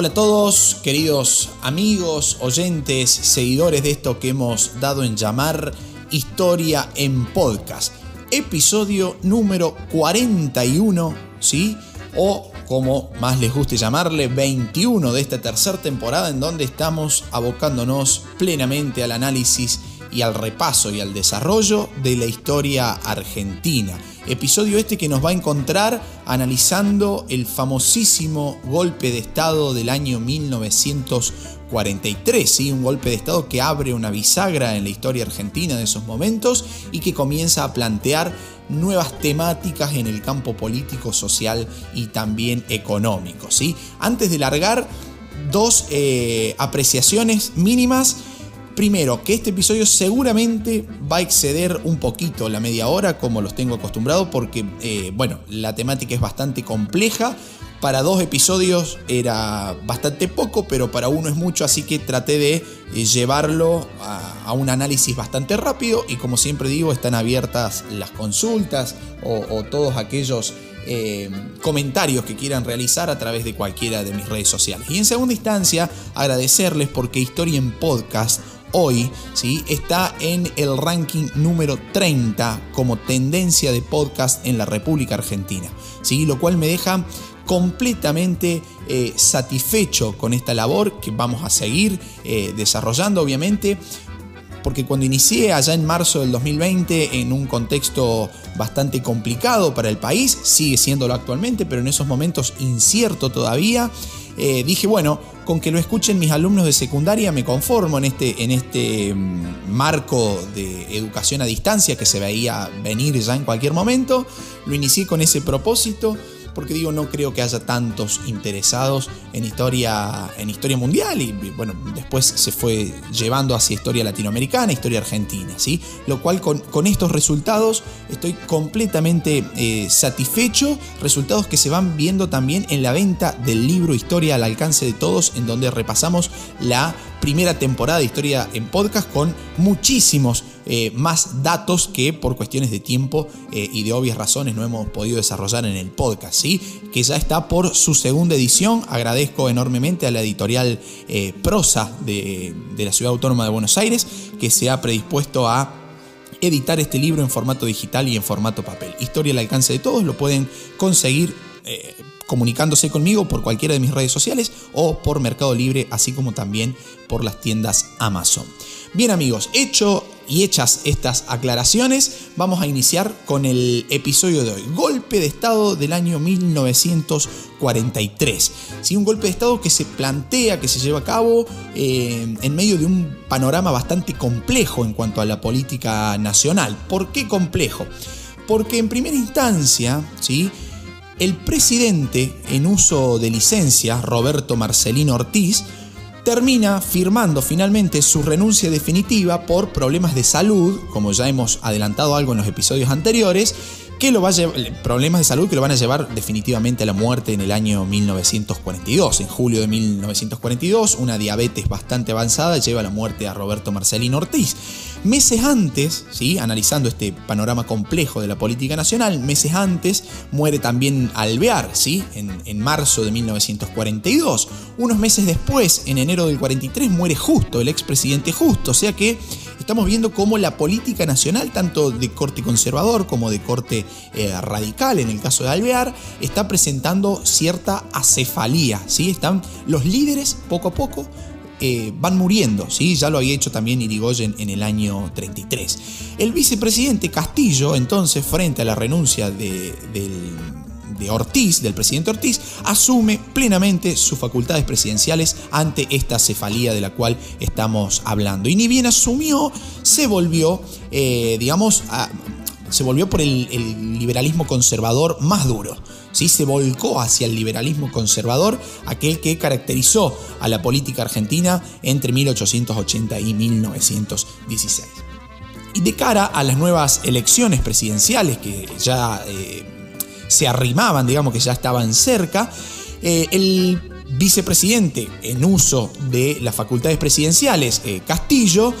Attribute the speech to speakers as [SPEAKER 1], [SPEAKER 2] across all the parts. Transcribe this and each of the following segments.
[SPEAKER 1] Hola a todos, queridos amigos, oyentes, seguidores de esto que hemos dado en llamar Historia en Podcast. Episodio número 41, ¿sí? O como más les guste llamarle, 21 de esta tercera temporada en donde estamos abocándonos plenamente al análisis y al repaso y al desarrollo de la historia argentina. Episodio este que nos va a encontrar analizando el famosísimo golpe de Estado del año 1943, ¿sí? un golpe de Estado que abre una bisagra en la historia argentina de esos momentos y que comienza a plantear nuevas temáticas en el campo político, social y también económico. ¿sí? Antes de largar, dos eh, apreciaciones mínimas Primero, que este episodio seguramente va a exceder un poquito la media hora, como los tengo acostumbrado, porque, eh, bueno, la temática es bastante compleja. Para dos episodios era bastante poco, pero para uno es mucho, así que traté de eh, llevarlo a, un análisis bastante rápido y como siempre digo, están abiertas las consultas o, todos aquellos eh, comentarios que quieran realizar a través de cualquiera de mis redes sociales. Y en segunda instancia, agradecerles porque Historia en Podcast hoy ¿sí? está en el ranking número 30 como tendencia de podcast en la República Argentina, ¿sí? lo cual me deja completamente eh, satisfecho con esta labor que vamos a seguir eh, desarrollando obviamente porque cuando inicié allá en marzo del 2020 en un contexto bastante complicado para el país, sigue siéndolo actualmente, pero en esos momentos incierto todavía, eh, dije, bueno, con que lo escuchen mis alumnos de secundaria me conformo en este, en este mm, marco de educación a distancia que se veía venir ya en cualquier momento. Lo inicié con ese propósito porque digo, no creo que haya tantos interesados en historia, en historia mundial y bueno, después se fue llevando hacia historia latinoamericana, historia argentina, ¿sí? Lo cual con, estos resultados estoy completamente eh, satisfecho, resultados que se van viendo también en la venta del libro Historia al alcance de todos, en donde repasamos la primera temporada de historia en podcast con muchísimos eh, más datos que por cuestiones de tiempo eh, y de obvias razones no hemos podido desarrollar en el podcast, ¿sí? que ya está por su segunda edición. Agradezco enormemente a la editorial eh, Prosa de, de la Ciudad Autónoma de Buenos Aires que se ha predispuesto a editar este libro en formato digital y en formato papel. Historia al alcance de todos, lo pueden conseguir comunicándose conmigo por cualquiera de mis redes sociales o por Mercado Libre, así como también por las tiendas Amazon. Bien amigos, hecho y hechas estas aclaraciones, vamos a iniciar con el episodio de hoy. Golpe de Estado del año 1943. ¿Sí? Un golpe de Estado que se plantea, que se lleva a cabo eh, en medio de un panorama bastante complejo en cuanto a la política nacional. ¿Por qué complejo? Porque en primera instancia, ¿sí? el presidente en uso de licencia, Roberto Marcelino Ortiz, termina firmando finalmente su renuncia definitiva por problemas de salud, como ya hemos adelantado algo en los episodios anteriores, que lo va a llevar, problemas de salud que lo van a llevar definitivamente a la muerte en el año 1942. En julio de 1942, una diabetes bastante avanzada lleva a la muerte a Roberto Marcelino Ortiz. Meses antes, ¿sí? analizando este panorama complejo de la política nacional, meses antes muere también Alvear, ¿sí? en, en marzo de 1942. Unos meses después, en enero del 43, muere Justo, el expresidente Justo. O sea que estamos viendo cómo la política nacional, tanto de corte conservador como de corte eh, radical, en el caso de Alvear, está presentando cierta acefalía. ¿sí? Están los líderes poco a poco eh, van muriendo, ¿sí? ya lo había hecho también Irigoyen en el año 33. El vicepresidente Castillo, entonces, frente a la renuncia de, del de Ortiz, del presidente Ortiz, asume plenamente sus facultades presidenciales ante esta cefalía de la cual estamos hablando. Y ni bien asumió, se volvió, eh, digamos, se volvió por el, liberalismo conservador más duro. ¿sí? Se volcó hacia el liberalismo conservador, aquel que caracterizó a la política argentina entre 1880 y 1916. Y de cara a las nuevas elecciones presidenciales que ya eh, se arrimaban, digamos que ya estaban cerca, eh, el vicepresidente en uso de las facultades presidenciales, eh, Castillo,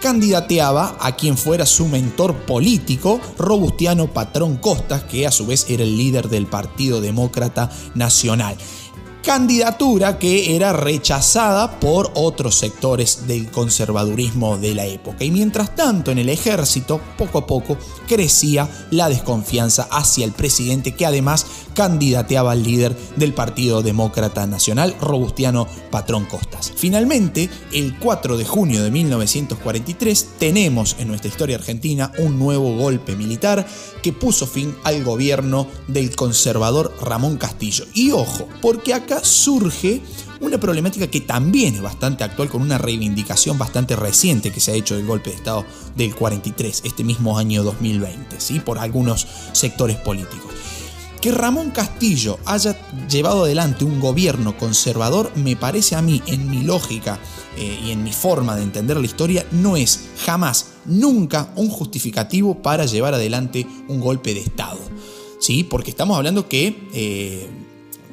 [SPEAKER 1] candidateaba a quien fuera su mentor político, Robustiano Patrón Costas, que a su vez era el líder del Partido Demócrata Nacional. candidatura que era rechazada por otros sectores del conservadurismo de la época. Y mientras tanto, en el ejército, poco a poco, crecía la desconfianza hacia el presidente que además candidateaba al líder del Partido Demócrata Nacional, Robustiano Patrón Costas. Finalmente, el 4 de junio de 1943, tenemos en nuestra historia argentina un nuevo golpe militar que puso fin al gobierno del conservador Ramón Castillo. Y ojo, porque acá surge una problemática que también es bastante actual con una reivindicación bastante reciente que se ha hecho del golpe de Estado del 43, este mismo año 2020, ¿sí? por algunos sectores políticos. Que Ramón Castillo haya llevado adelante un gobierno conservador me parece a mí, en mi lógica eh, y en mi forma de entender la historia, no es jamás, nunca un justificativo para llevar adelante un golpe de Estado. ¿Sí? Porque estamos hablando que... Eh,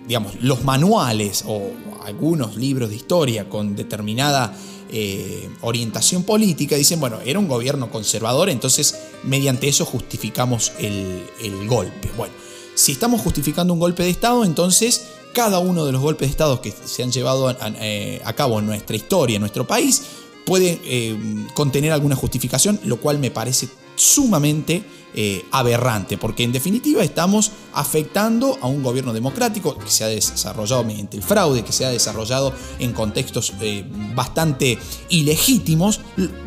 [SPEAKER 1] digamos, los manuales o algunos libros de historia con determinada eh, orientación política dicen, bueno, era un gobierno conservador, entonces mediante eso justificamos el, golpe. Bueno, si estamos justificando un golpe de Estado, entonces cada uno de los golpes de Estado que se han llevado a, eh, cabo en nuestra historia, en nuestro país, puede eh, contener alguna justificación, lo cual me parece sumamente eh, aberrante, porque en definitiva estamos afectando a un gobierno democrático que se ha desarrollado mediante el fraude, que se ha desarrollado en contextos eh, bastante ilegítimos,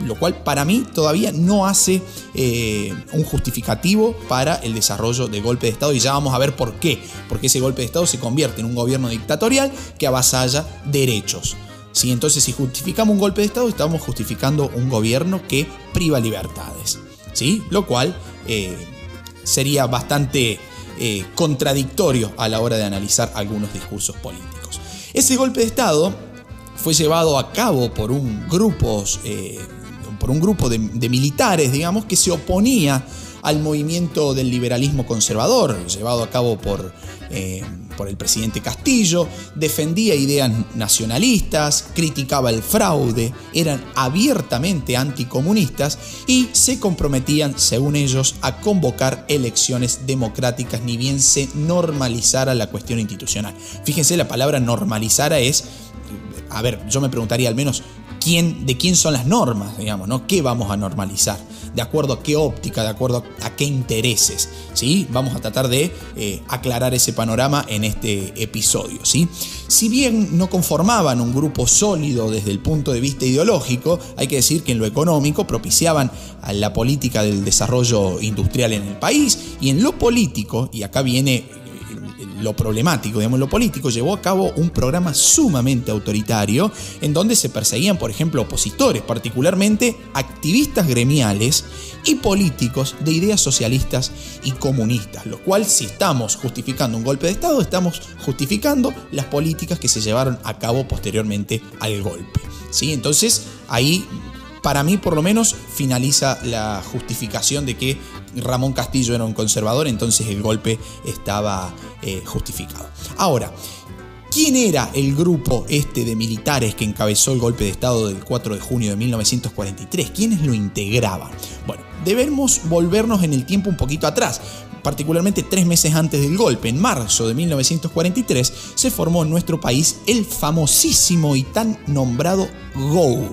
[SPEAKER 1] lo cual para mí todavía no hace eh, un justificativo para el desarrollo de golpe de Estado y ya vamos a ver por qué, porque ese golpe de Estado se convierte en un gobierno dictatorial que avasalla derechos. ¿Sí? Entonces, si justificamos un golpe de Estado, estamos justificando un gobierno que priva libertades. ¿sí? Lo cual eh, sería bastante eh, contradictorio a la hora de analizar algunos discursos políticos. Ese golpe de Estado fue llevado a cabo por un grupo, eh, por un grupo de, militares, digamos, que se oponía al movimiento del liberalismo conservador, llevado a cabo por por el presidente Castillo, defendía ideas nacionalistas, criticaba el fraude, eran abiertamente anticomunistas y se comprometían, según ellos, a convocar elecciones democráticas ni bien se normalizara la cuestión institucional. Fíjense, la palabra normalizara es, a ver, yo me preguntaría al menos, ¿quién, ¿de quién son las normas, digamos, ¿no? ¿Qué vamos a normalizar? De acuerdo a qué óptica, de acuerdo a qué intereses. ¿sí? Vamos a tratar de eh, aclarar ese panorama en este episodio. ¿sí? Si bien no conformaban un grupo sólido desde el punto de vista ideológico, hay que decir que en lo económico propiciaban a la política del desarrollo industrial en el país y en lo político, y acá viene lo problemático, digamos, lo político, llevó a cabo un programa sumamente autoritario en donde se perseguían, por ejemplo, opositores, particularmente activistas gremiales y políticos de ideas socialistas y comunistas, lo cual si estamos justificando un golpe de Estado, estamos justificando las políticas que se llevaron a cabo posteriormente al golpe. ¿sí? Entonces ahí para mí por lo menos finaliza la justificación de que Ramón Castillo era un conservador, entonces el golpe estaba eh, justificado. Ahora, ¿Quién era el grupo este de militares que encabezó el golpe de Estado del 4 de junio de 1943? ¿Quiénes lo integraban? Bueno, debemos volvernos en el tiempo un poquito atrás, particularmente tres meses antes del golpe, en marzo de 1943, se formó en nuestro país el famosísimo y tan nombrado GO,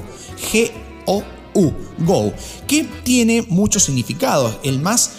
[SPEAKER 1] G-O-U, GO, que tiene muchos significados. El más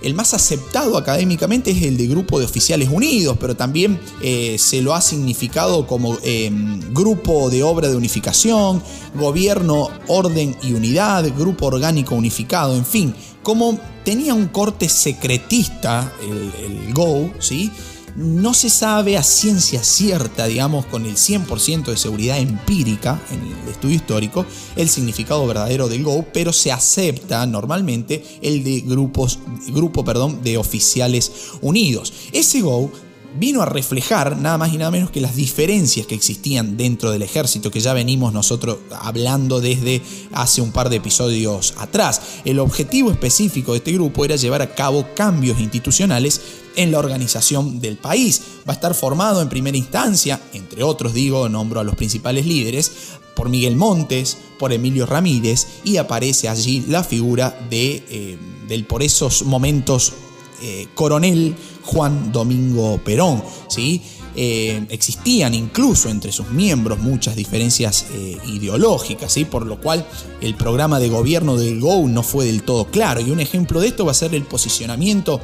[SPEAKER 1] el más aceptado académicamente es el de Grupo de Oficiales Unidos, pero también eh, se lo ha significado como em, Grupo de Obra de Unificación, Gobierno, Orden y Unidad, Grupo Orgánico Unificado, en fin, como tenía un corte secretista el GO, ¿sí? No se sabe a ciencia cierta, digamos, con el 100% de seguridad empírica en el estudio histórico, el significado verdadero del Go, pero se acepta normalmente el de grupos, grupo perdón, de oficiales unidos. Ese Go vino a reflejar nada más y nada menos que las diferencias que existían dentro del ejército que ya venimos nosotros hablando desde hace un par de episodios atrás. El objetivo específico de este grupo era llevar a cabo cambios institucionales en la organización del país. Va a estar formado en primera instancia, entre otros digo, nombro a los principales líderes, por Miguel Montes, por Emilio Ramírez y aparece allí la figura de, eh, del por esos momentos eh, coronel Juan Domingo Perón. ¿sí? eh, existían incluso entre sus miembros muchas diferencias eh, ideológicas, ¿sí? por lo cual el programa de gobierno del GO no fue del todo claro. Y un ejemplo de esto va a ser el posicionamiento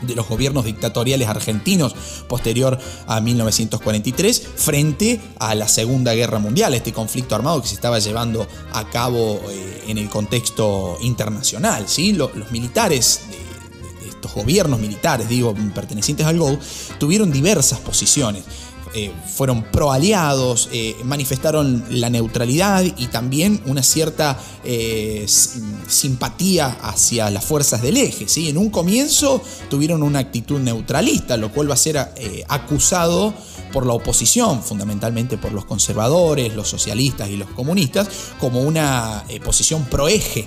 [SPEAKER 1] de los gobiernos dictatoriales argentinos posterior a 1943 frente a la Segunda Guerra Mundial, este conflicto armado que se estaba llevando a cabo en el contexto internacional. ¿sí? Los, militares estos gobiernos militares, digo, pertenecientes al GO, tuvieron diversas posiciones. Eh, fueron pro-aliados, eh, manifestaron la neutralidad y también una cierta eh, simpatía hacia las fuerzas del eje. ¿sí? En un comienzo tuvieron una actitud neutralista, lo cual va a ser acusado por la oposición, fundamentalmente por los conservadores, los socialistas y los comunistas, como una posición pro-eje.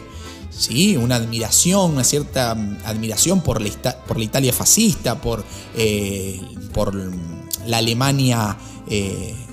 [SPEAKER 1] ¿Sí? una admiración, una cierta mm, admiración por la, por la Italia fascista, por, por la Alemania eh, eh,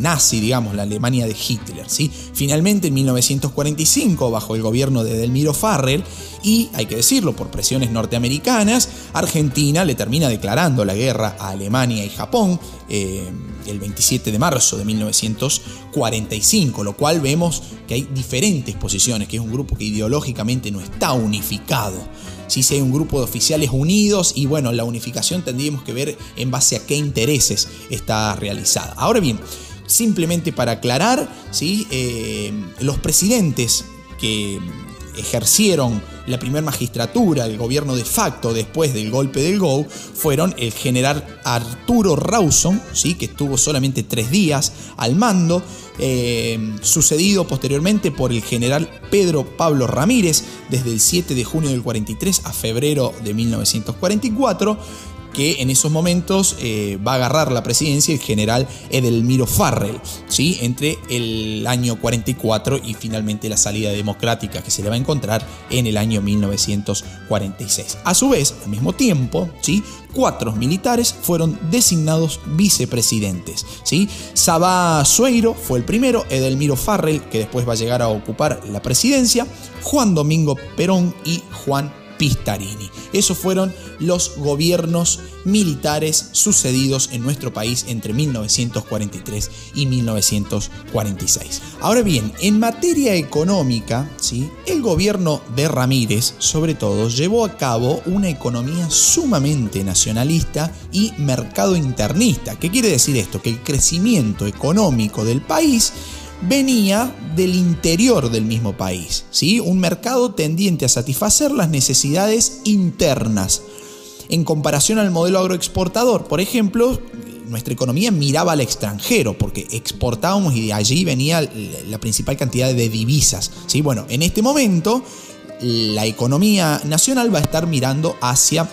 [SPEAKER 1] nazi, digamos, la Alemania de Hitler. ¿sí? Finalmente, en 1945, bajo el gobierno de Delmiro Farrell, y hay que decirlo, por presiones norteamericanas, Argentina le termina declarando la guerra a Alemania y Japón eh, el 27 de marzo de 1945, lo cual vemos que hay diferentes posiciones, que es un grupo que ideológicamente no está unificado si hay un grupo de oficiales unidos y bueno, la unificación tendríamos que ver en base a qué intereses está realizada. Ahora bien, simplemente para aclarar, ¿sí? Eh, los presidentes que ejercieron la primera magistratura, el gobierno de facto después del golpe del GO, fueron el general Arturo Rawson, ¿sí? que estuvo solamente tres días al mando, eh, sucedido posteriormente por el general Pedro Pablo Ramírez desde el 7 de junio del 43 a febrero de 1944 que en esos momentos eh, va a agarrar la presidencia el general Edelmiro Farrell, ¿sí? entre el año 44 y finalmente la salida democrática que se le va a encontrar en el año 1946. A su vez, al mismo tiempo, ¿sí? cuatro militares fueron designados vicepresidentes. ¿sí? Sabá Sueiro fue el primero, Edelmiro Farrell, que después va a llegar a ocupar la presidencia, Juan Domingo Perón y Juan Pistarini. Esos fueron los gobiernos militares sucedidos en nuestro país entre 1943 y 1946. Ahora bien, en materia económica, ¿sí? el gobierno de Ramírez, sobre todo, llevó a cabo una economía sumamente nacionalista y mercado internista. ¿Qué quiere decir esto? Que el crecimiento económico del país venía del interior del mismo país, ¿sí? un mercado tendiente a satisfacer las necesidades internas. En comparación al modelo agroexportador, por ejemplo, nuestra economía miraba al extranjero porque exportábamos y de allí venía la principal cantidad de divisas. ¿sí? Bueno, en este momento la economía nacional va a estar mirando hacia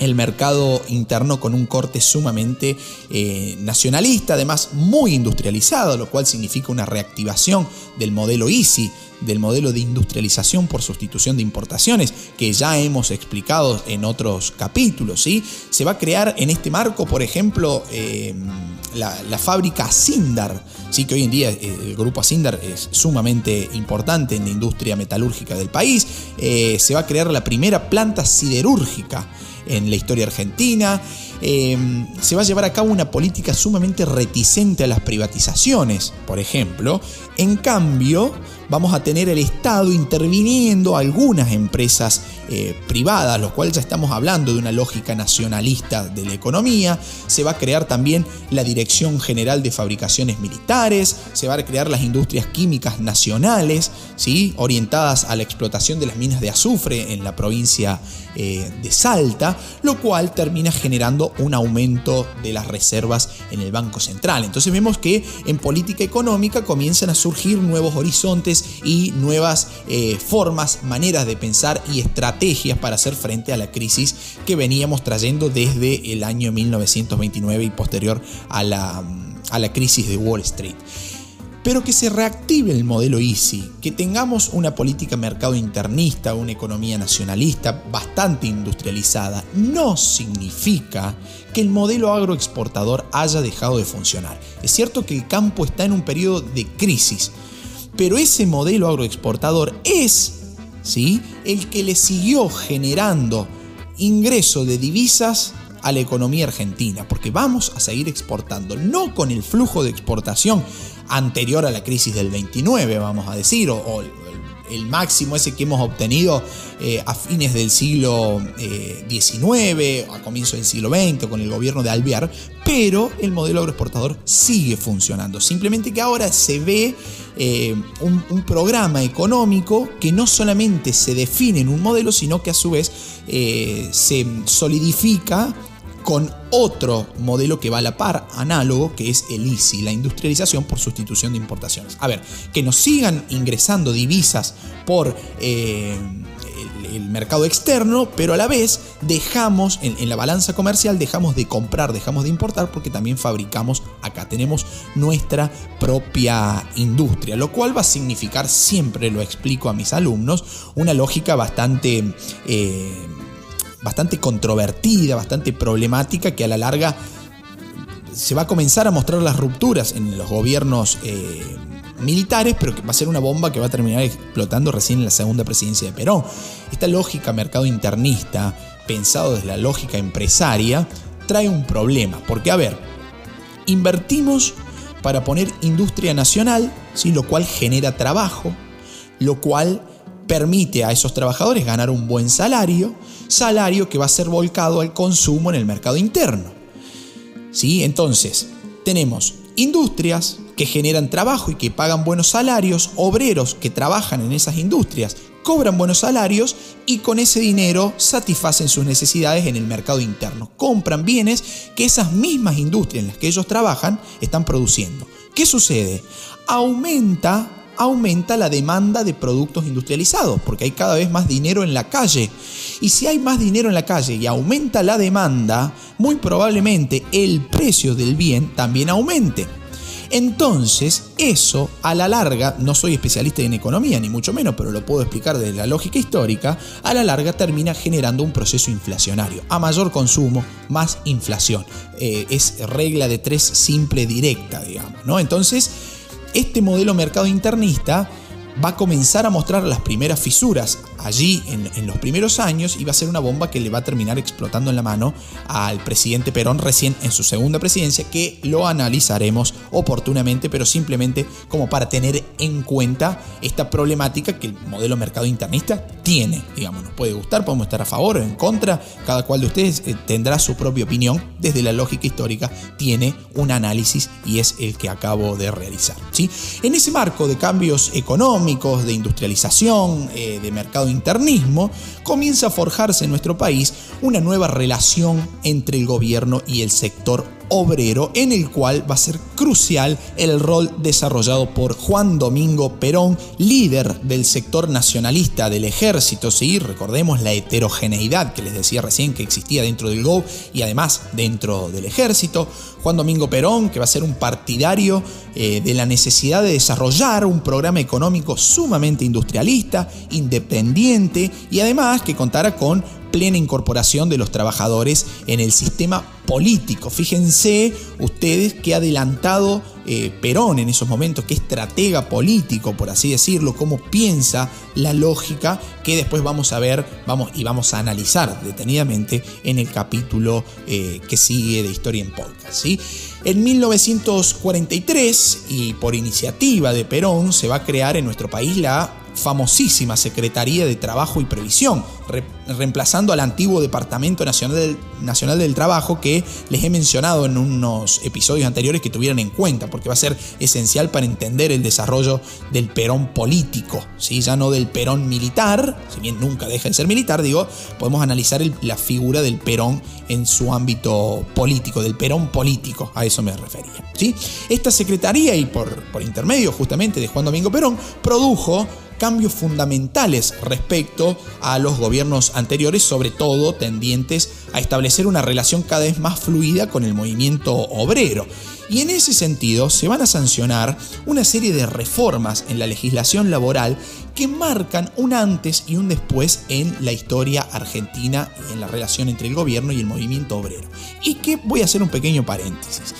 [SPEAKER 1] el mercado interno con un corte sumamente eh, nacionalista, además muy industrializado, lo cual significa una reactivación del modelo EASY, del modelo de industrialización por sustitución de importaciones, que ya hemos explicado en otros capítulos. ¿sí? Se va a crear en este marco, por ejemplo, eh, la, fábrica Sindar, ¿sí? que hoy en día eh, el grupo Sindar es sumamente importante en la industria metalúrgica del país. se va a crear la primera planta siderúrgica en la historia argentina. Em, se va a llevar a cabo una política sumamente reticente a las privatizaciones, por ejemplo. En cambio, vamos a tener el Estado interviniendo algunas empresas eh, privadas, lo cual ya estamos hablando de una lógica nacionalista de la economía. Se va a crear también la Dirección General de Fabricaciones Militares, se va a crear las industrias químicas nacionales, ¿sí? orientadas a la explotación de las minas de azufre en la provincia eh, de Salta, lo cual termina generando un aumento de las reservas en el Banco Central. Entonces vemos que en política económica comienzan a surgir nuevos horizontes y nuevas eh, formas, maneras de pensar y estrategias para hacer frente a la crisis que veníamos trayendo desde el año 1929 y posterior a la, a la crisis de Wall Street pero que se reactive el modelo EASY, que tengamos una política mercado internista, una economía nacionalista bastante industrializada, no significa que el modelo agroexportador haya dejado de funcionar. Es cierto que el campo está en un periodo de crisis, pero ese modelo agroexportador es ¿sí? el que le siguió generando ingreso de divisas a la economía argentina, porque vamos a seguir exportando, no con el flujo de exportación anterior a la crisis del 29, vamos a decir, o, el máximo ese que hemos obtenido eh, a fines del siglo XIX, eh, a comienzo del siglo XX, con el gobierno de Alvear, pero el modelo agroexportador sigue funcionando. Simplemente que ahora se ve eh, un, un, programa económico que no solamente se define en un modelo, sino que a su vez se solidifica con otro modelo que va a la par, análogo, que es el ICI, la industrialización por sustitución de importaciones. A ver, que nos sigan ingresando divisas por eh, el, mercado externo, pero a la vez dejamos, en, la balanza comercial, dejamos de comprar, dejamos de importar, porque también fabricamos acá, tenemos nuestra propia industria, lo cual va a significar, siempre lo explico a mis alumnos, una lógica bastante... Eh, bastante controvertida, bastante problemática, que a la larga se va a comenzar a mostrar las rupturas en los gobiernos eh, militares, pero que va a ser una bomba que va a terminar explotando recién en la segunda presidencia de Perón. Esta lógica mercado internista, pensado desde la lógica empresaria, trae un problema, porque a ver, invertimos para poner industria nacional, ¿sí? lo cual genera trabajo, lo cual permite a esos trabajadores ganar un buen salario, salario que va a ser volcado al consumo en el mercado interno. ¿Sí? Entonces, tenemos industrias que generan trabajo y que pagan buenos salarios, obreros que trabajan en esas industrias cobran buenos salarios y con ese dinero satisfacen sus necesidades en el mercado interno. Compran bienes que esas mismas industrias en las que ellos trabajan están produciendo. ¿Qué sucede? Aumenta aumenta la demanda de productos industrializados, porque hay cada vez más dinero en la calle. Y si hay más dinero en la calle y aumenta la demanda, muy probablemente el precio del bien también aumente. Entonces, eso a la larga, no soy especialista en economía, ni mucho menos, pero lo puedo explicar desde la lógica histórica, a la larga termina generando un proceso inflacionario. A mayor consumo, más inflación. Eh, es regla de tres simple directa, digamos, ¿no? Entonces, este modelo mercado internista va a comenzar a mostrar las primeras fisuras allí en, los primeros años va a ser una bomba que le va a terminar explotando en la mano al presidente Perón recién en su segunda presidencia, que lo analizaremos oportunamente, pero simplemente como para tener en cuenta esta problemática que el modelo mercado internista tiene. Digamos, nos puede gustar, podemos estar a favor o en contra, cada cual de ustedes eh, tendrá su propia opinión, desde la lógica histórica tiene un análisis y es el que acabo de realizar. ¿sí? En ese marco de cambios económicos, de industrialización, eh, de mercado internismo, comienza a forjarse en nuestro país una nueva relación entre el gobierno y el sector obrero en el cual va a ser crucial el rol desarrollado por Juan Domingo Perón, líder del sector nacionalista del ejército, ¿sí? recordemos la heterogeneidad que les decía recién que existía dentro del GO y además dentro del ejército, Juan Domingo Perón, que va a ser un partidario eh, de la necesidad de desarrollar un programa económico sumamente industrialista, independiente y además que contara con plena incorporación de los trabajadores en el sistema político. Fíjense ustedes qué adelantado eh, Perón en esos momentos, qué estratega político, por así decirlo, cómo piensa la lógica que después vamos a ver vamos, y vamos a analizar detenidamente en el capítulo eh, que sigue de Historia en Podcast. ¿sí? En 1943, y por iniciativa de Perón, se va a crear en nuestro país la famosísima Secretaría de Trabajo y Previsión, reemplazando al antiguo Departamento Nacional del, Nacional del Trabajo que les he mencionado en unos episodios anteriores que tuvieran en cuenta, porque va a ser esencial para entender el desarrollo del Perón político, ¿sí? ya no del Perón militar, si bien nunca deja de ser militar, digo, podemos analizar la figura del Perón en su ámbito político, del Perón político, a eso me refería. ¿sí? Esta secretaría, y por, por intermedio justamente de Juan Domingo Perón, produjo cambios fundamentales respecto a los gobiernos anteriores, sobre todo tendientes a establecer una relación cada vez más fluida con el movimiento obrero. Y en ese sentido se van a sancionar una serie de reformas en la legislación laboral que marcan un antes y un después en la historia argentina y en la relación entre el gobierno y el movimiento obrero. Y que voy a hacer un pequeño paréntesis.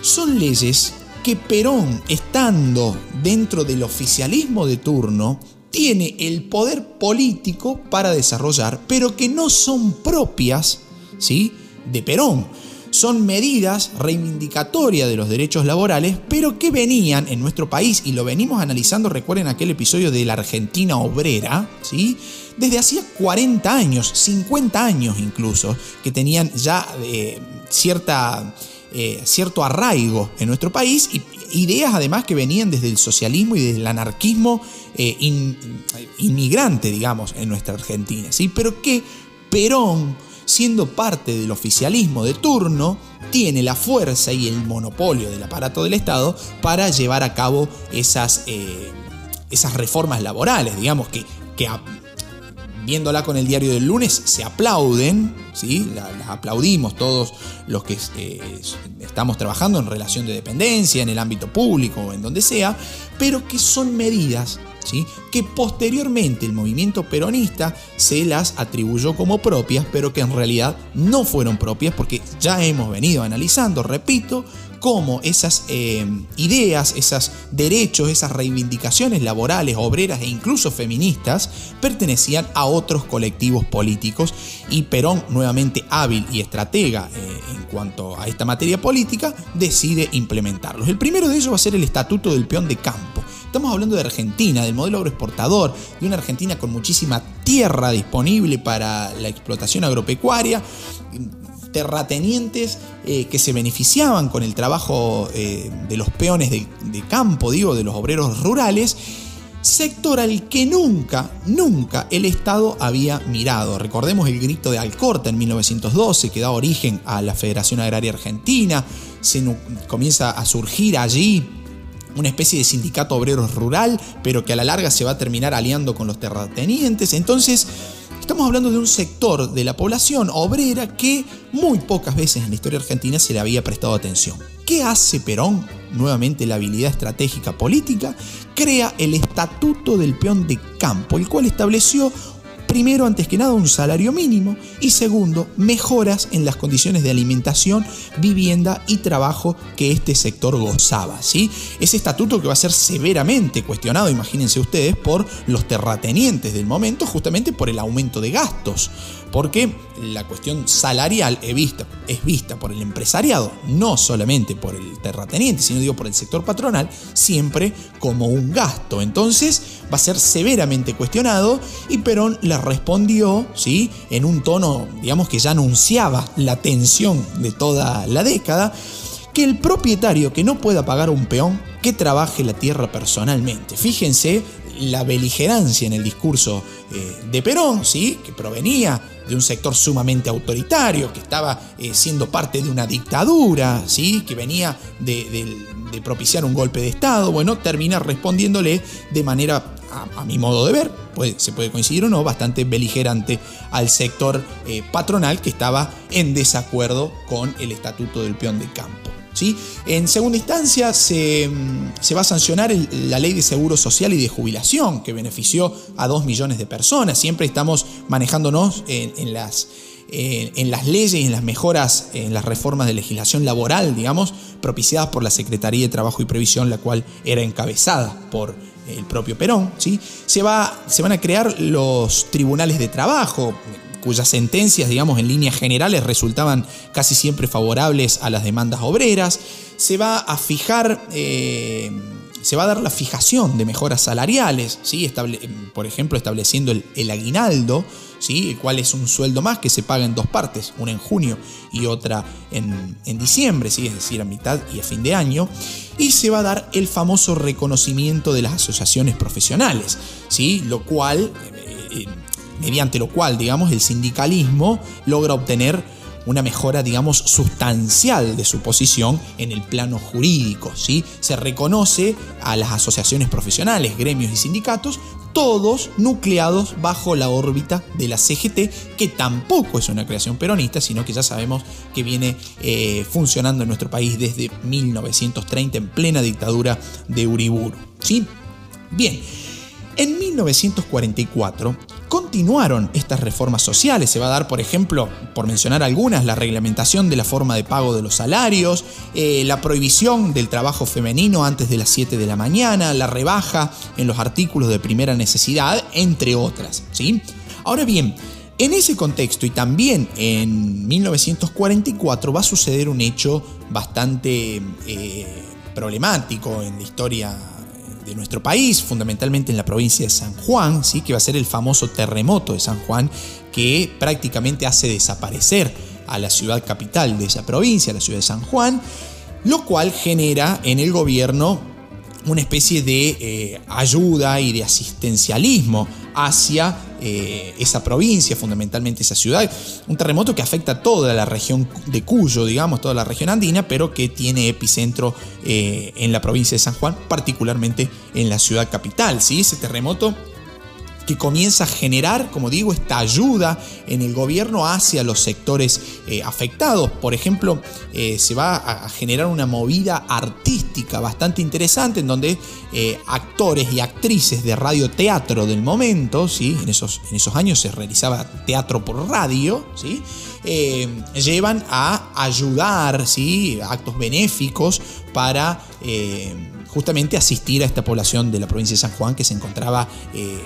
[SPEAKER 1] Son leyes que Perón, estando dentro del oficialismo de turno, tiene el poder político para desarrollar, pero que no son propias ¿sí? de Perón. Son medidas reivindicatorias de los derechos laborales, pero que venían en nuestro país, y lo venimos analizando, recuerden aquel episodio de la Argentina obrera, ¿sí? desde hacía 40 años, 50 años incluso, que tenían ya eh, cierta, eh, cierto arraigo en nuestro país y ideas además que venían desde el socialismo y desde el anarquismo eh, inmigrante, digamos, en nuestra Argentina, ¿sí? pero que Perón, siendo parte del oficialismo de turno, tiene la fuerza y el monopolio del aparato del Estado para llevar a cabo esas, esas reformas laborales, digamos, que, que viéndola con el diario del lunes, se aplauden, ¿sí? las aplaudimos todos los que eh, estamos trabajando en relación de dependencia, en el ámbito público o en donde sea, pero que son medidas ¿sí? que posteriormente el movimiento peronista se las atribuyó como propias, pero que en realidad no fueron propias porque ya hemos venido analizando, repito, cómo esas eh, ideas, esos derechos, esas reivindicaciones laborales, obreras e incluso feministas pertenecían a otros colectivos políticos y Perón, nuevamente hábil y estratega eh, en cuanto a esta materia política, decide implementarlos. El primero de ellos va a ser el Estatuto del Peón de Campo. Estamos hablando de Argentina, del modelo agroexportador, de una Argentina con muchísima tierra disponible para la explotación agropecuaria, terratenientes eh, que se beneficiaban con el trabajo eh, de los peones de, campo, digo, de los obreros rurales, sector al que nunca, nunca el Estado había mirado. Recordemos el grito de Alcorta en 1912 que da origen a la Federación Agraria Argentina, se comienza a surgir allí una especie de sindicato obrero rural, pero que a la larga se va a terminar aliando con los terratenientes. Entonces, Estamos hablando de un sector de la población obrera que muy pocas veces en la historia argentina se le había prestado atención. ¿Qué hace Perón? Nuevamente la habilidad estratégica política, crea el Estatuto del Peón de Campo, el cual estableció primero, antes que nada, un salario mínimo y segundo, mejoras en las condiciones de alimentación, vivienda y trabajo que este sector gozaba. ¿sí? Ese estatuto que va a ser severamente cuestionado, imagínense ustedes, por los terratenientes del momento, justamente por el aumento de gastos porque la cuestión salarial es vista, por el empresariado, no solamente por el terrateniente, sino digo por el sector patronal, siempre como un gasto. Entonces va a ser severamente cuestionado y Perón le respondió, ¿sí? En un tono, digamos que ya anunciaba la tensión de toda la década, que el propietario que no pueda pagar un peón, que trabaje la tierra personalmente. Fíjense la beligerancia en el discurso eh, de Perón, ¿sí? que provenía de un sector sumamente autoritario, que estaba eh, siendo parte de una dictadura, ¿sí? que venía de, propiciar un golpe de Estado, bueno, termina respondiéndole de manera, a, mi modo de ver, se puede coincidir o no, bastante beligerante al sector eh, patronal que estaba en desacuerdo con el estatuto del peón de campo. En segunda instancia se, va a sancionar la ley de seguro social y de jubilación que benefició a 2 millones de personas. Siempre estamos manejándonos en, las en, las leyes en las mejoras, en las reformas de legislación laboral, digamos, propiciadas por la Secretaría de Trabajo y Previsión, la cual era encabezada por el propio Perón, se van a crear los tribunales de trabajo, cuyas sentencias, digamos, en líneas generales resultaban casi siempre favorables a las demandas obreras. Se va a fijar, eh, se va a dar la fijación de mejoras salariales, ¿sí? por ejemplo, estableciendo el, aguinaldo, ¿sí? el cual es un sueldo más que se paga en dos partes, una en junio y otra en, diciembre, ¿sí? es decir, a mitad y a fin de año. Y se va a dar el famoso reconocimiento de las asociaciones profesionales, ¿sí? lo cual... Eh, mediante lo cual, digamos, el sindicalismo logra obtener una mejora, digamos, sustancial de su posición en el plano jurídico. ¿sí? Se reconoce a las asociaciones profesionales, gremios y sindicatos, todos nucleados bajo la órbita de la CGT, que tampoco es una creación peronista, sino que ya sabemos que viene eh, funcionando en nuestro país desde 1930 en plena dictadura de Uriburu. ¿sí? Bien, en 1944 continuaron estas reformas sociales. Se va a dar, por ejemplo, por mencionar algunas, la reglamentación de la forma de pago de los salarios, eh, la prohibición del trabajo femenino antes de las 7 de la mañana, la rebaja en los artículos de primera necesidad, entre otras. ¿sí? Ahora bien, En ese contexto y también en 1944 va a suceder un hecho bastante eh, problemático en la historia de nuestro país, fundamentalmente en la provincia de San Juan, ¿sí? que va a ser el famoso terremoto de San Juan que prácticamente hace desaparecer a la ciudad capital de esa provincia, la ciudad de San Juan, lo cual genera en el gobierno una especie de eh, ayuda y de asistencialismo hacia eh, esa provincia, fundamentalmente esa ciudad. Un terremoto que afecta toda la región de Cuyo, digamos, toda la región andina, pero que tiene epicentro eh, en la provincia de San Juan, particularmente en la ciudad capital. ¿sí? Ese terremoto que comienza a generar, como digo, esta ayuda en el gobierno hacia los sectores eh, afectados. Por ejemplo, eh, se va a generar una movida artística bastante interesante en donde eh, actores y actrices de radioteatro del momento, ¿sí? en, esos, en esos años se realizaba teatro por radio, ¿sí? llevan a ayudar, ¿sí? actos benéficos para justamente asistir a esta población de la provincia de San Juan que se encontraba eh,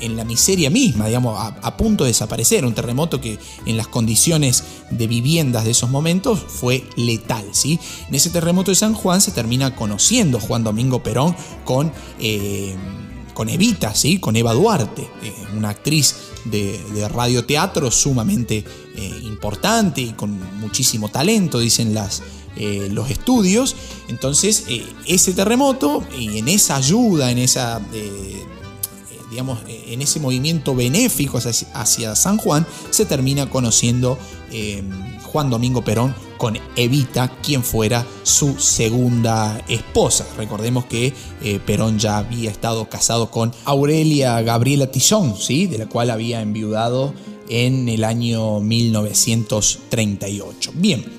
[SPEAKER 1] en, la miseria misma, digamos, a, punto de desaparecer. Un terremoto que en las condiciones de viviendas de esos momentos fue letal. ¿sí? En ese terremoto de San Juan se termina conociendo Juan Domingo Perón con... Eh, con Evita, ¿sí? con Eva Duarte, eh, una actriz de, de radioteatro sumamente importante y con muchísimo talento, dicen las, eh, los estudios. Entonces, eh, ese terremoto y en esa ayuda, en esa... Eh, digamos, en ese movimiento benéfico hacia, San Juan, se termina conociendo Juan Domingo Perón con Evita, quien fuera su segunda esposa. Recordemos que Perón ya había estado casado con Aurelia Gabriela Tizón, ¿sí? de la cual había enviudado en el año 1938. Bien,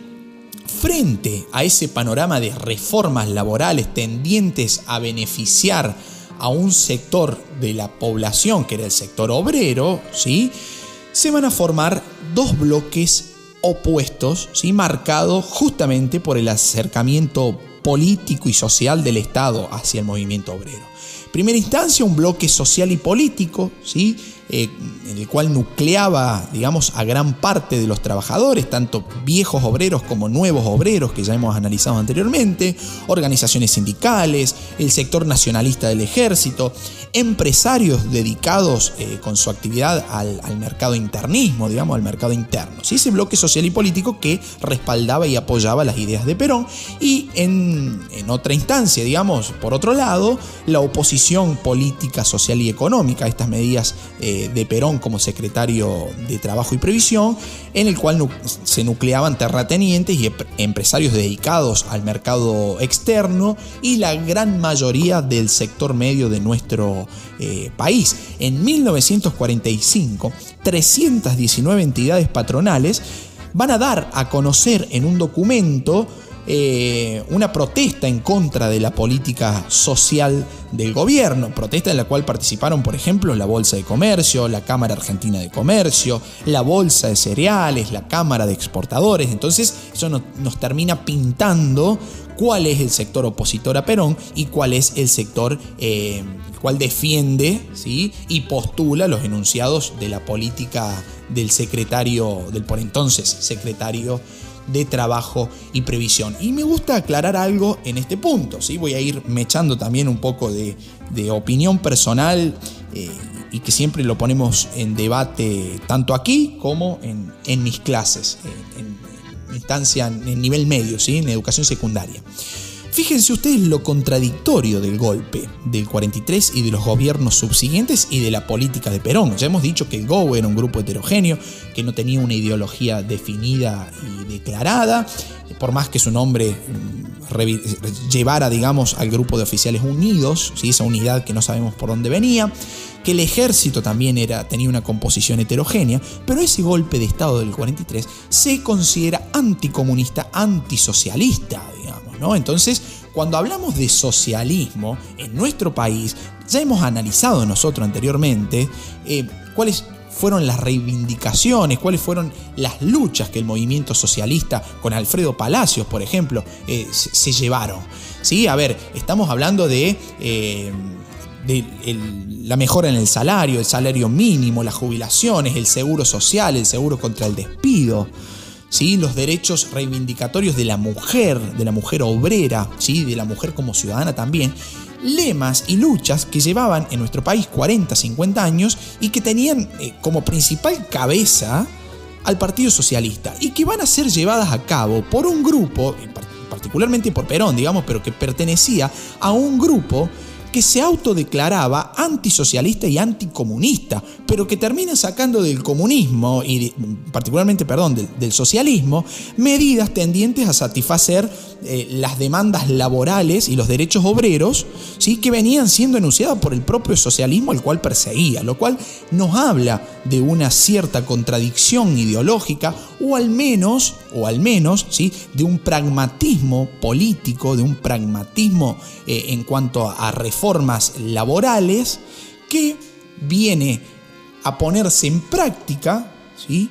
[SPEAKER 1] frente a ese panorama de reformas laborales tendientes a beneficiar a un sector de la población, que era el sector obrero, ¿sí? se van a formar dos bloques opuestos, ¿sí? marcados justamente por el acercamiento político y social del Estado hacia el movimiento obrero. Primera instancia, un bloque social y político, ¿sí? Eh, en el cual nucleaba, digamos, a gran parte de los trabajadores, tanto viejos obreros como nuevos obreros, que ya hemos analizado anteriormente, organizaciones sindicales, el sector nacionalista del ejército, empresarios dedicados eh, con su actividad al, mercado internismo, digamos, al mercado interno. ¿sí? Ese bloque social y político que respaldaba y apoyaba las ideas de Perón y en, otra instancia, digamos, por otro lado, la oposición política, social y económica a estas medidas eh, de Perón como secretario de Trabajo y Previsión, en el cual se nucleaban terratenientes y empresarios dedicados al mercado externo y la gran mayoría del sector medio de nuestro eh, país. En 1945, 319 entidades patronales van a dar a conocer en un documento eh, una protesta en contra de la política social del gobierno, protesta en la cual participaron, por ejemplo, la Bolsa de Comercio, la Cámara Argentina de Comercio, la Bolsa de Cereales, la Cámara de Exportadores. Entonces, eso nos, termina pintando cuál es el sector opositor a Perón y cuál es el sector eh, cual defiende ¿sí? y postula los enunciados de la política del secretario, del por entonces secretario de trabajo y previsión. Y me gusta aclarar algo en este punto, ¿sí? voy a ir mechando también un poco de, opinión personal eh, y que siempre lo ponemos en debate tanto aquí como en, mis clases, en, instancia, en nivel medio, ¿sí? en educación secundaria. Fíjense ustedes lo contradictorio del golpe del 43 y de los gobiernos subsiguientes y de la política de Perón. Ya hemos dicho que el GO era un grupo heterogéneo, que no tenía una ideología definida y declarada, por más que su nombre mm, llevara, digamos, al grupo de oficiales unidos, ¿sí? esa unidad que no sabemos por dónde venía, que el ejército también era, tenía una composición heterogénea, pero ese golpe de Estado del 43 se considera anticomunista, antisocialista, entonces, cuando hablamos de socialismo en nuestro país, ya hemos analizado nosotros anteriormente eh, cuáles fueron las reivindicaciones, cuáles fueron las luchas que el movimiento socialista con Alfredo Palacios, por ejemplo, eh, se, llevaron. ¿Sí? A ver, estamos hablando de... Eh, la mejora en el salario, el salario mínimo, las jubilaciones, el seguro social, el seguro contra el despido. ¿Sí? los derechos reivindicatorios de la mujer, de la mujer obrera, ¿sí? de la mujer como ciudadana también, lemas y luchas que llevaban en nuestro país 40, 50 años y que tenían eh, como principal cabeza al Partido Socialista y que van a ser llevadas a cabo por un grupo, particularmente por Perón, digamos, pero que pertenecía a un grupo que se autodeclaraba antisocialista y anticomunista, pero que termina sacando del comunismo y particularmente, perdón, del, socialismo, medidas tendientes a satisfacer eh, las demandas laborales y los derechos obreros, ¿sí? que venían siendo enunciadas por el propio socialismo al cual perseguía, lo cual nos habla de una cierta contradicción ideológica o al menos, o al menos, ¿sí? de un pragmatismo político, de un pragmatismo eh, en cuanto a reformas laborales que viene a ponerse en práctica, ¿sí?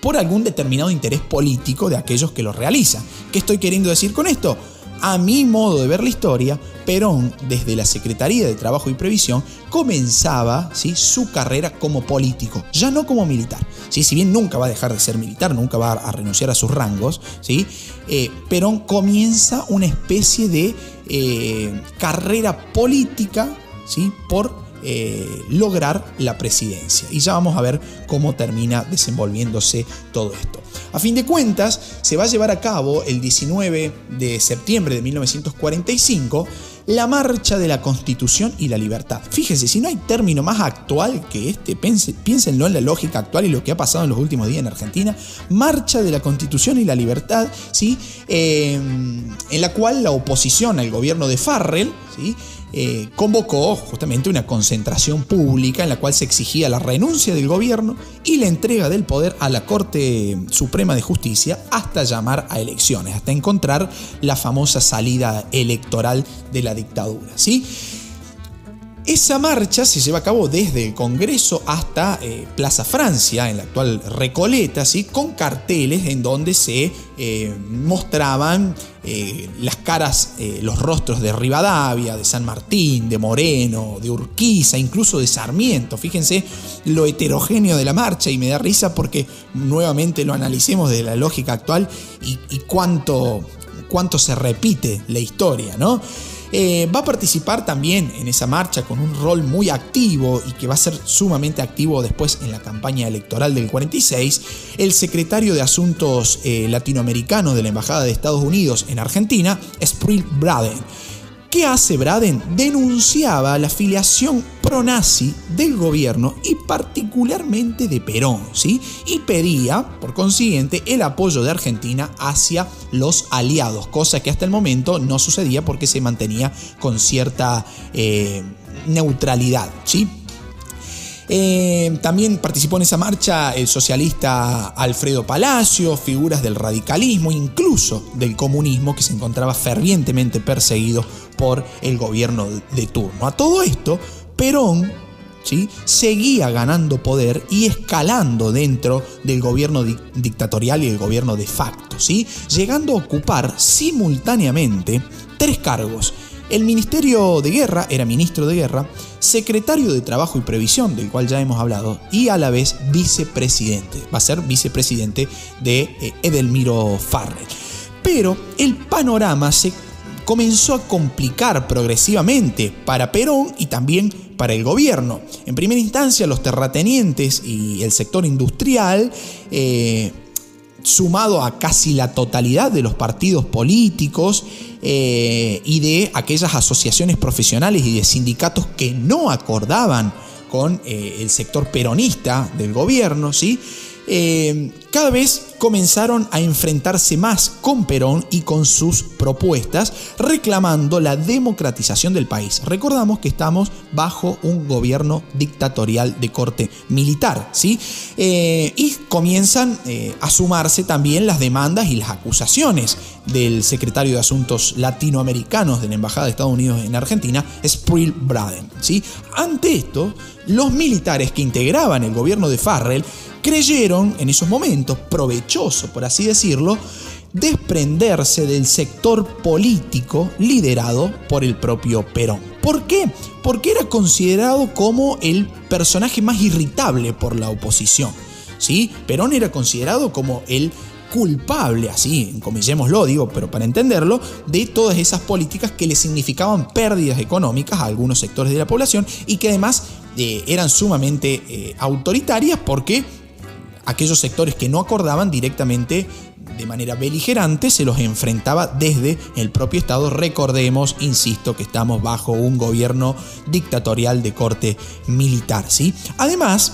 [SPEAKER 1] Por algún determinado interés político de aquellos que lo realizan. ¿Qué estoy queriendo decir con esto? A mi modo de ver la historia, Perón, desde la Secretaría de Trabajo y Previsión, comenzaba ¿sí? su carrera como político, ya no como militar. ¿sí? Si bien nunca va a dejar de ser militar, nunca va a renunciar a sus rangos, ¿sí? Eh, Perón comienza una especie de eh, carrera política ¿sí? por eh, lograr la presidencia. Y ya vamos a ver cómo termina desenvolviéndose todo esto. A fin de cuentas, se va a llevar a cabo el 19 de septiembre de 1945 la marcha de la Constitución y la libertad. Fíjense, si no hay término más actual que este, piénsenlo en la lógica actual y lo que ha pasado en los últimos días en Argentina, marcha de la Constitución y la libertad, ¿sí? Eh, en la cual la oposición al gobierno de Farrell, ¿sí? Eh, convocó justamente una concentración pública en la cual se exigía la renuncia del gobierno y la entrega del poder a la Corte Suprema de Justicia hasta llamar a elecciones, hasta encontrar la famosa salida electoral de la dictadura. ¿sí? Esa marcha se lleva a cabo desde el Congreso hasta eh, Plaza Francia, en la actual Recoleta, ¿sí? con carteles en donde se eh, mostraban eh, las caras, los rostros de Rivadavia, de San Martín, de Moreno, de Urquiza, incluso de Sarmiento. Fíjense lo heterogéneo de la marcha y me da risa porque nuevamente lo analicemos de la lógica actual y, y cuánto, cuánto se repite la historia, ¿no? Eh, va a participar también en esa marcha con un rol muy activo y que va a ser sumamente activo después en la campaña electoral del 46, el secretario de Asuntos eh, Latinoamericanos de la Embajada de Estados Unidos en Argentina, Spril Braden ¿Qué hace Braden? Denunciaba la afiliación pro-nazi del gobierno y particularmente de Perón, ¿sí? Y pedía, por consiguiente, el apoyo de Argentina hacia los aliados, cosa que hasta el momento no sucedía porque se mantenía con cierta eh, neutralidad, ¿sí? Eh, también participó en esa marcha el socialista Alfredo Palacio, figuras del radicalismo, incluso del comunismo, que se encontraba fervientemente perseguido por el gobierno de turno. A todo esto, Perón ¿Sí? seguía ganando poder y escalando dentro del gobierno dictatorial y el gobierno de facto, ¿sí? llegando a ocupar simultáneamente tres cargos el Ministerio de Guerra era ministro de Guerra, secretario de Trabajo y Previsión, del cual ya hemos hablado, y a la vez vicepresidente. Va a ser vicepresidente de eh, Edelmiro Farrell. Pero el panorama se comenzó a complicar progresivamente para Perón y también para el gobierno. En primera instancia, los terratenientes y el sector industrial eh, sumado a casi la totalidad de los partidos políticos eh, y de aquellas asociaciones profesionales y de sindicatos que no acordaban con eh, el sector peronista del gobierno, ¿sí? Eh, cada vez comenzaron a enfrentarse más con Perón y con sus propuestas, reclamando la democratización del país. Recordamos que estamos bajo un gobierno dictatorial de corte militar, ¿sí? Eh, y comienzan eh, a sumarse también las demandas y las acusaciones del secretario de Asuntos Latinoamericanos de la Embajada de Estados Unidos en Argentina, Sprill Braden, ¿sí? Ante esto, los militares que integraban el gobierno de Farrell creyeron en esos momentos, provechoso por así decirlo, desprenderse del sector político liderado por el propio Perón. ¿Por qué? Porque era considerado como el personaje más irritable por la oposición. ¿sí? Perón era considerado como el culpable, así, comillémoslo, digo, pero para entenderlo, de todas esas políticas que le significaban pérdidas económicas a algunos sectores de la población y que además eh, eran sumamente eh, autoritarias porque aquellos sectores que no acordaban directamente de manera beligerante se los enfrentaba desde el propio Estado. Recordemos, insisto, que estamos bajo un gobierno dictatorial de corte militar. ¿sí? Además,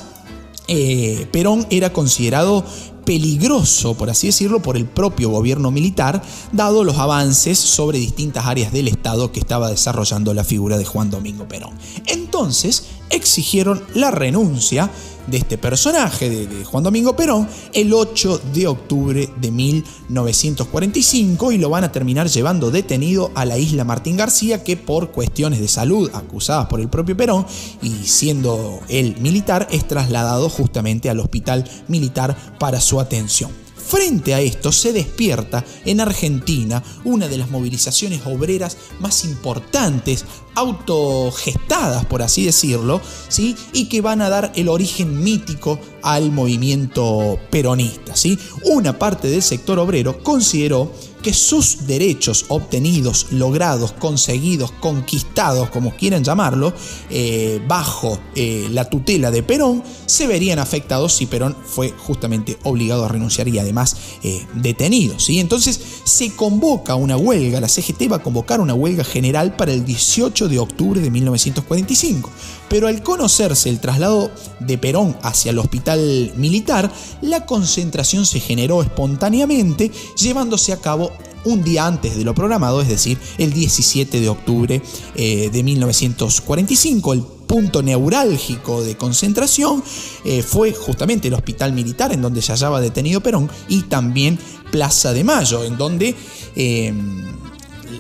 [SPEAKER 1] eh, Perón era considerado peligroso, por así decirlo, por el propio gobierno militar, dado los avances sobre distintas áreas del Estado que estaba desarrollando la figura de Juan Domingo Perón. Entonces, exigieron la renuncia de este personaje, de, Juan Domingo Perón, el 8 de octubre de 1945 y lo van a terminar llevando detenido a la isla Martín García que por cuestiones de salud acusadas por el propio Perón y siendo él militar es trasladado justamente al hospital militar para su atención. Frente a esto se despierta en Argentina una de las movilizaciones obreras más importantes, autogestadas por así decirlo, ¿sí? y que van a dar el origen mítico al movimiento peronista. ¿sí? Una parte del sector obrero consideró que sus derechos obtenidos, logrados, conseguidos, conquistados, como quieran llamarlo, eh, bajo eh, la tutela de Perón, se verían afectados si Perón fue justamente obligado a renunciar y además eh, detenido. ¿sí? Entonces se convoca una huelga, la CGT va a convocar una huelga general para el 18 de octubre de 1945. Pero al conocerse el traslado de Perón hacia el hospital militar, la concentración se generó espontáneamente, llevándose a cabo un día antes de lo programado, es decir, el 17 de octubre eh, de 1945. El punto neurálgico de concentración eh, fue justamente el hospital militar en donde se hallaba detenido Perón y también Plaza de Mayo, en donde eh,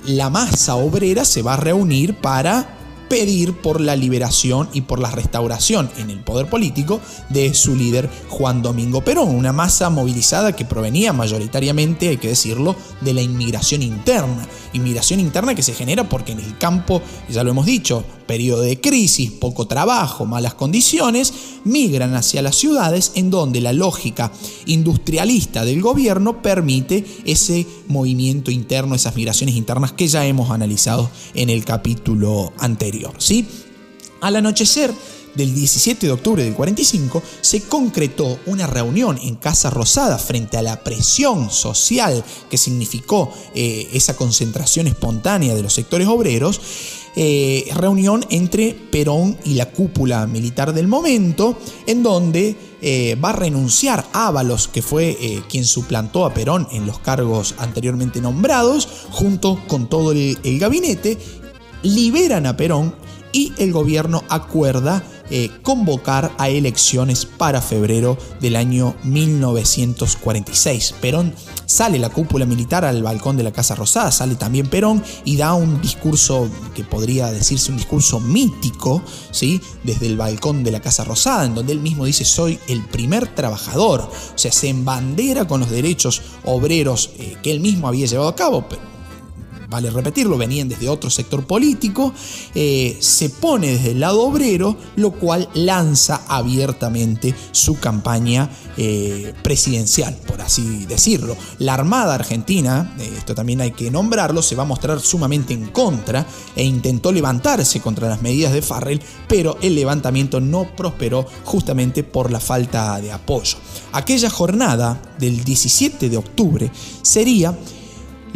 [SPEAKER 1] la masa obrera se va a reunir para pedir por la liberación y por la restauración en el poder político de su líder Juan Domingo Perón, una masa movilizada que provenía mayoritariamente, hay que decirlo, de la inmigración interna. Inmigración interna que se genera porque en el campo, ya lo hemos dicho, periodo de crisis, poco trabajo, malas condiciones, migran hacia las ciudades en donde la lógica industrialista del gobierno permite ese movimiento interno, esas migraciones internas que ya hemos analizado en el capítulo anterior. ¿sí? Al anochecer del 17 de octubre del 45 se concretó una reunión en Casa Rosada frente a la presión social que significó eh, esa concentración espontánea de los sectores obreros eh, reunión entre Perón y la cúpula militar del momento, en donde eh, va a renunciar Ábalos, que fue eh, quien suplantó a Perón en los cargos anteriormente nombrados, junto con todo el gabinete, liberan a Perón y el gobierno acuerda convocar a elecciones para febrero del año 1946. Perón sale la cúpula militar al balcón de la Casa Rosada, sale también Perón y da un discurso que podría decirse un discurso mítico, ¿sí? desde el balcón de la Casa Rosada, en donde él mismo dice soy el primer trabajador, o sea, se embandera con los derechos obreros eh, que él mismo había llevado a cabo, vale repetirlo, venían desde otro sector político, eh, se pone desde el lado obrero, lo cual lanza abiertamente su campaña eh, presidencial, por así decirlo. La Armada Argentina, eh, esto también hay que nombrarlo, se va a mostrar sumamente en contra e intentó levantarse contra las medidas de Farrell, pero el levantamiento no prosperó justamente por la falta de apoyo. Aquella jornada del 17 de octubre sería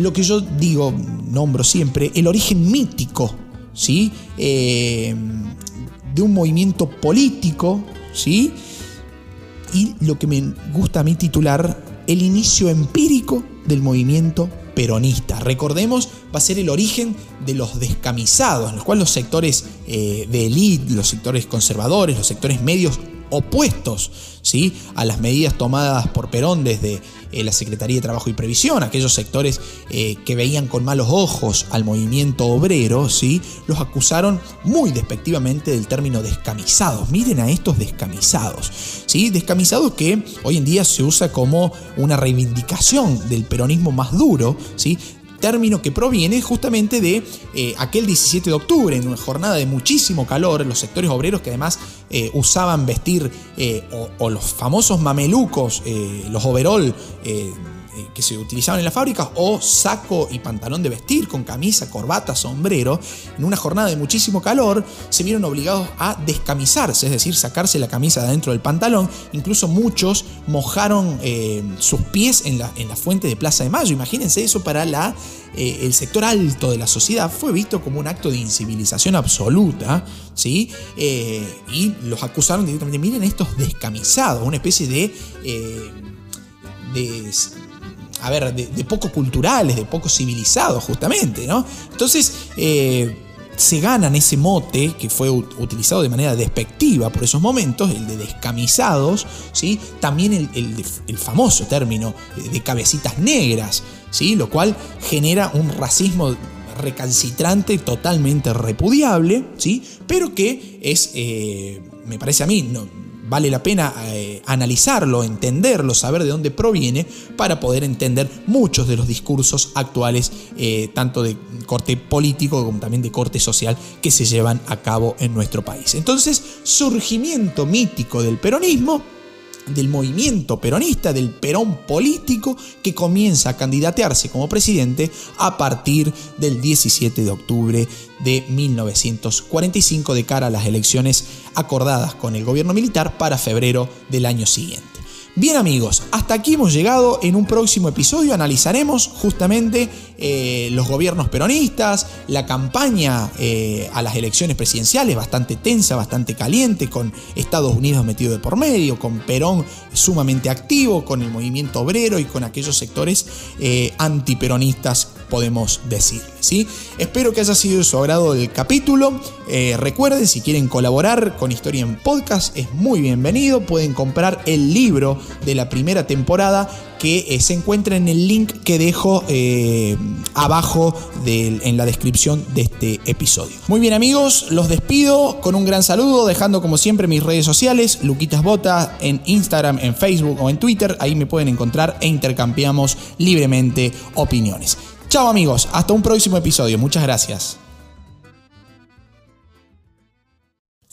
[SPEAKER 1] lo que yo digo, nombro siempre, el origen mítico, ¿sí? Eh, de un movimiento político, ¿sí? Y lo que me gusta a mí titular, el inicio empírico del movimiento peronista. Recordemos, va a ser el origen de los descamisados, en los cuales los sectores eh, de élite, los sectores conservadores, los sectores medios opuestos ¿sí? a las medidas tomadas por Perón desde eh, la Secretaría de Trabajo y Previsión, aquellos sectores eh, que veían con malos ojos al movimiento obrero, ¿sí? los acusaron muy despectivamente del término descamisados. Miren a estos descamisados, ¿sí? descamisados que hoy en día se usa como una reivindicación del peronismo más duro, ¿sí? Término que proviene justamente de eh, aquel 17 de octubre, en una jornada de muchísimo calor, los sectores obreros que además eh, usaban vestir o, o, los famosos mamelucos, los overall eh, que se utilizaban en las fábricas o saco y pantalón de vestir con camisa, corbata, sombrero, en una jornada de muchísimo calor se vieron obligados a descamisarse, es decir, sacarse la camisa de adentro del pantalón. Incluso muchos mojaron eh, sus pies en la, en la fuente de Plaza de Mayo. Imagínense eso para la, eh, el sector alto de la sociedad. Fue visto como un acto de incivilización absoluta, ¿sí? y los acusaron directamente, miren estos descamisados, una especie de a ver, de, poco culturales, de poco civilizados justamente, ¿no? Entonces, eh, se ganan ese mote que fue utilizado de manera despectiva por esos momentos, el de descamisados, ¿sí? también el, famoso término de cabecitas negras, ¿sí? lo cual genera un racismo recalcitrante totalmente repudiable, ¿sí? pero que es, eh, me parece a mí, no, vale la pena eh, analizarlo, entenderlo, saber de dónde proviene para poder entender muchos de los discursos actuales, eh, tanto de corte político como también de corte social, que se llevan a cabo en nuestro país. Entonces, surgimiento mítico del peronismo del movimiento peronista, del perón político que comienza a candidatearse como presidente a partir del 17 de octubre de 1945 de cara a las elecciones acordadas con el gobierno militar para febrero del año siguiente. Bien amigos, hasta aquí hemos llegado. En un próximo episodio analizaremos justamente eh, los gobiernos peronistas, la campaña eh, a las elecciones presidenciales bastante tensa, bastante caliente, con Estados Unidos metido de por medio, con Perón sumamente activo, con el movimiento obrero y con aquellos sectores eh, antiperonistas podemos decir. ¿sí? Espero que haya sido de su agrado el capítulo. Recuerden, si quieren colaborar con Historia en Podcast, es muy bienvenido. Pueden comprar el libro de la primera temporada que eh, se encuentra en el link que dejo eh, abajo en la descripción de este episodio. Muy bien amigos, los despido con un gran saludo, dejando como siempre mis redes sociales, Luquitas Bota, en Instagram, en Facebook o en Twitter, ahí me pueden encontrar e intercambiamos libremente opiniones. Chao amigos, hasta un próximo episodio. Muchas gracias.